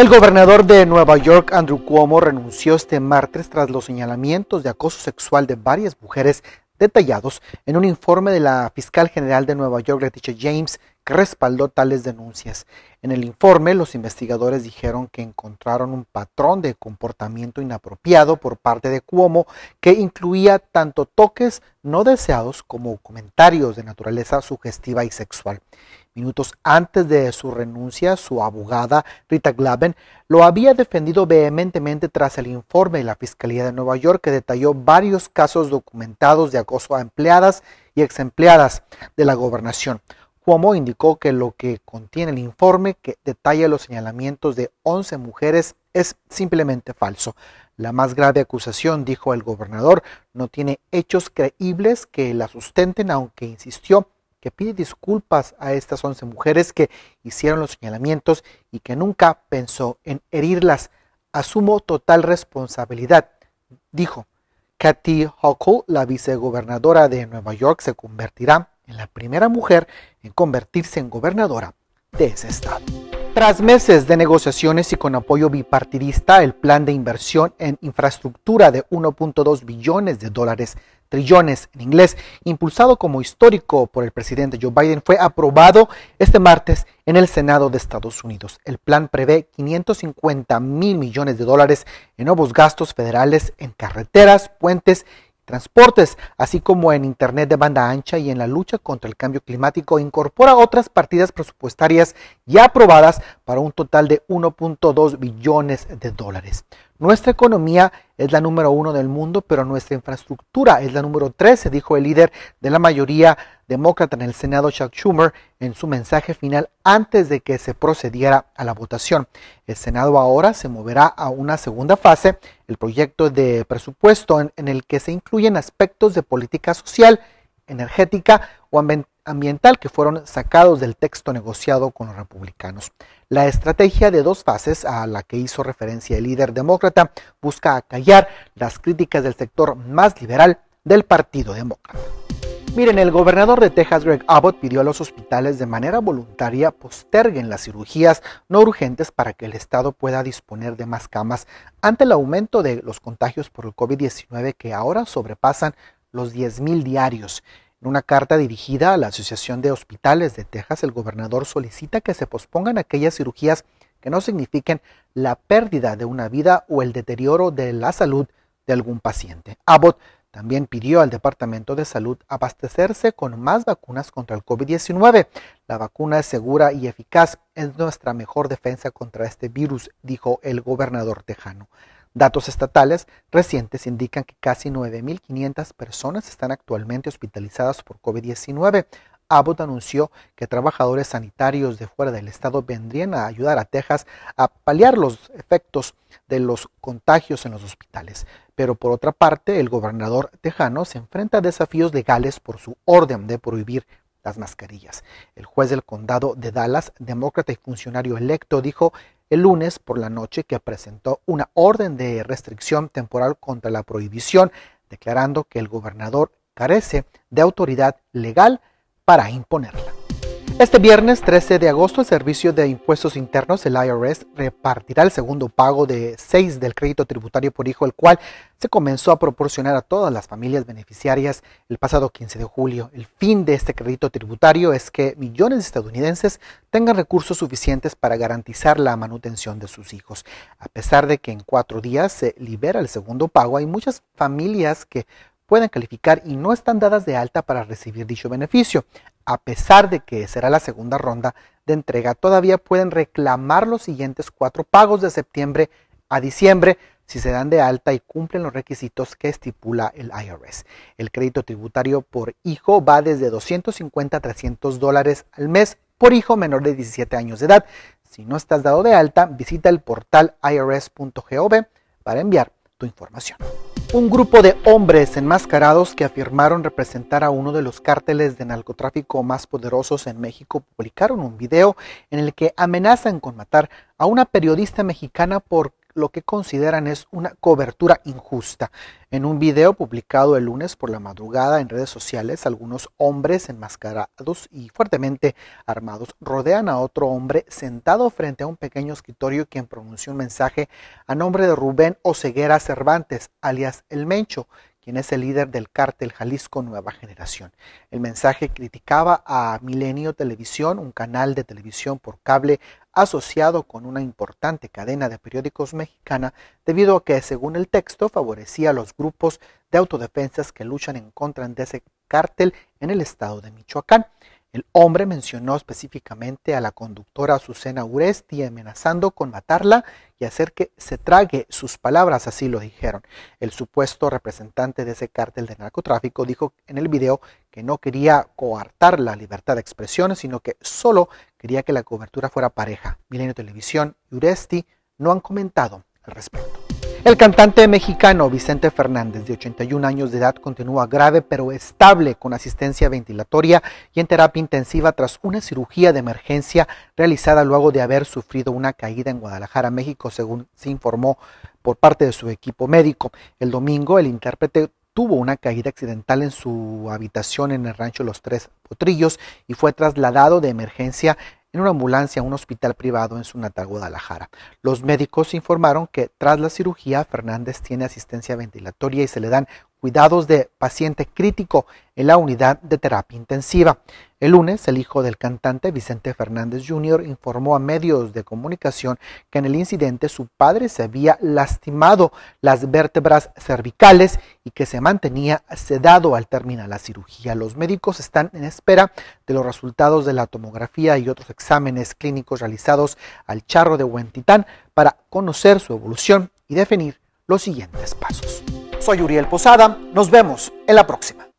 El gobernador de Nueva York, Andrew Cuomo, renunció este martes tras los señalamientos de acoso sexual de varias mujeres detallados en un informe de la fiscal general de Nueva York, Leticia James, respaldó tales denuncias. En el informe, los investigadores dijeron que encontraron un patrón de comportamiento inapropiado por parte de Cuomo que incluía tanto toques no deseados como comentarios de naturaleza sugestiva y sexual. Minutos antes de su renuncia, su abogada Rita Glaben lo había defendido vehementemente tras el informe de la Fiscalía de Nueva York que detalló varios casos documentados de acoso a empleadas y exempleadas de la gobernación. Cuomo indicó que lo que contiene el informe que detalla los señalamientos de 11 mujeres es simplemente falso. La más grave acusación, dijo el gobernador, no tiene hechos creíbles que la sustenten, aunque insistió que pide disculpas a estas 11 mujeres que hicieron los señalamientos y que nunca pensó en herirlas. Asumo total responsabilidad, dijo. Kathy Hochul, la vicegobernadora de Nueva York, se convertirá en la primera mujer en convertirse en gobernadora de ese estado. Tras meses de negociaciones y con apoyo bipartidista, el plan de inversión en infraestructura de 1.2 billones de dólares trillones en inglés, impulsado como histórico por el presidente Joe Biden, fue aprobado este martes en el Senado de Estados Unidos. El plan prevé 550 mil millones de dólares en nuevos gastos federales en carreteras, puentes transportes, así como en Internet de banda ancha y en la lucha contra el cambio climático, incorpora otras partidas presupuestarias ya aprobadas para un total de 1.2 billones de dólares. Nuestra economía es la número uno del mundo, pero nuestra infraestructura es la número 13, dijo el líder de la mayoría demócrata en el Senado, Chuck Schumer, en su mensaje final antes de que se procediera a la votación. El Senado ahora se moverá a una segunda fase, el proyecto de presupuesto en, en el que se incluyen aspectos de política social, energética o ambiental que fueron sacados del texto negociado con los republicanos. La estrategia de dos fases a la que hizo referencia el líder demócrata busca acallar las críticas del sector más liberal del Partido Demócrata. Miren, el gobernador de Texas, Greg Abbott, pidió a los hospitales de manera voluntaria posterguen las cirugías no urgentes para que el Estado pueda disponer de más camas ante el aumento de los contagios por el COVID-19 que ahora sobrepasan los 10.000 diarios. En una carta dirigida a la Asociación de Hospitales de Texas, el gobernador solicita que se pospongan aquellas cirugías que no signifiquen la pérdida de una vida o el deterioro de la salud de algún paciente. Abbott también pidió al Departamento de Salud abastecerse con más vacunas contra el COVID-19. La vacuna es segura y eficaz, es nuestra mejor defensa contra este virus, dijo el gobernador tejano. Datos estatales recientes indican que casi 9.500 personas están actualmente hospitalizadas por COVID-19. Abbott anunció que trabajadores sanitarios de fuera del estado vendrían a ayudar a Texas a paliar los efectos de los contagios en los hospitales. Pero por otra parte, el gobernador tejano se enfrenta a desafíos legales por su orden de prohibir las mascarillas. El juez del condado de Dallas, demócrata y funcionario electo, dijo el lunes por la noche que presentó una orden de restricción temporal contra la prohibición, declarando que el gobernador carece de autoridad legal para imponerla. Este viernes 13 de agosto, el Servicio de Impuestos Internos, el IRS, repartirá el segundo pago de 6 del crédito tributario por hijo, el cual se comenzó a proporcionar a todas las familias beneficiarias el pasado 15 de julio. El fin de este crédito tributario es que millones de estadounidenses tengan recursos suficientes para garantizar la manutención de sus hijos. A pesar de que en cuatro días se libera el segundo pago, hay muchas familias que pueden calificar y no están dadas de alta para recibir dicho beneficio. A pesar de que será la segunda ronda de entrega, todavía pueden reclamar los siguientes cuatro pagos de septiembre a diciembre si se dan de alta y cumplen los requisitos que estipula el IRS. El crédito tributario por hijo va desde 250 a 300 dólares al mes por hijo menor de 17 años de edad. Si no estás dado de alta, visita el portal irs.gov para enviar tu información. Un grupo de hombres enmascarados que afirmaron representar a uno de los cárteles de narcotráfico más poderosos en México publicaron un video en el que amenazan con matar a una periodista mexicana por lo que consideran es una cobertura injusta. En un video publicado el lunes por la madrugada en redes sociales, algunos hombres enmascarados y fuertemente armados rodean a otro hombre sentado frente a un pequeño escritorio quien pronunció un mensaje a nombre de Rubén Oceguera Cervantes, alias El Mencho, quien es el líder del cártel Jalisco Nueva Generación. El mensaje criticaba a Milenio Televisión, un canal de televisión por cable asociado con una importante cadena de periódicos mexicana, debido a que, según el texto, favorecía a los grupos de autodefensas que luchan en contra de ese cártel en el estado de Michoacán. El hombre mencionó específicamente a la conductora Azucena Uresti amenazando con matarla y hacer que se trague sus palabras, así lo dijeron. El supuesto representante de ese cártel de narcotráfico dijo en el video que no quería coartar la libertad de expresión, sino que solo quería que la cobertura fuera pareja. Milenio Televisión y Uresti no han comentado al respecto. El cantante mexicano Vicente Fernández, de 81 años de edad, continúa grave pero estable con asistencia ventilatoria y en terapia intensiva tras una cirugía de emergencia realizada luego de haber sufrido una caída en Guadalajara, México, según se informó por parte de su equipo médico. El domingo, el intérprete tuvo una caída accidental en su habitación en el rancho Los Tres Potrillos y fue trasladado de emergencia en una ambulancia a un hospital privado en su natal Guadalajara. Los médicos informaron que tras la cirugía Fernández tiene asistencia ventilatoria y se le dan cuidados de paciente crítico en la unidad de terapia intensiva. El lunes, el hijo del cantante Vicente Fernández Jr. informó a medios de comunicación que en el incidente su padre se había lastimado las vértebras cervicales y que se mantenía sedado al terminar la cirugía. Los médicos están en espera de los resultados de la tomografía y otros exámenes clínicos realizados al charro de Huentitán para conocer su evolución y definir los siguientes pasos. Soy Uriel Posada, nos vemos en la próxima.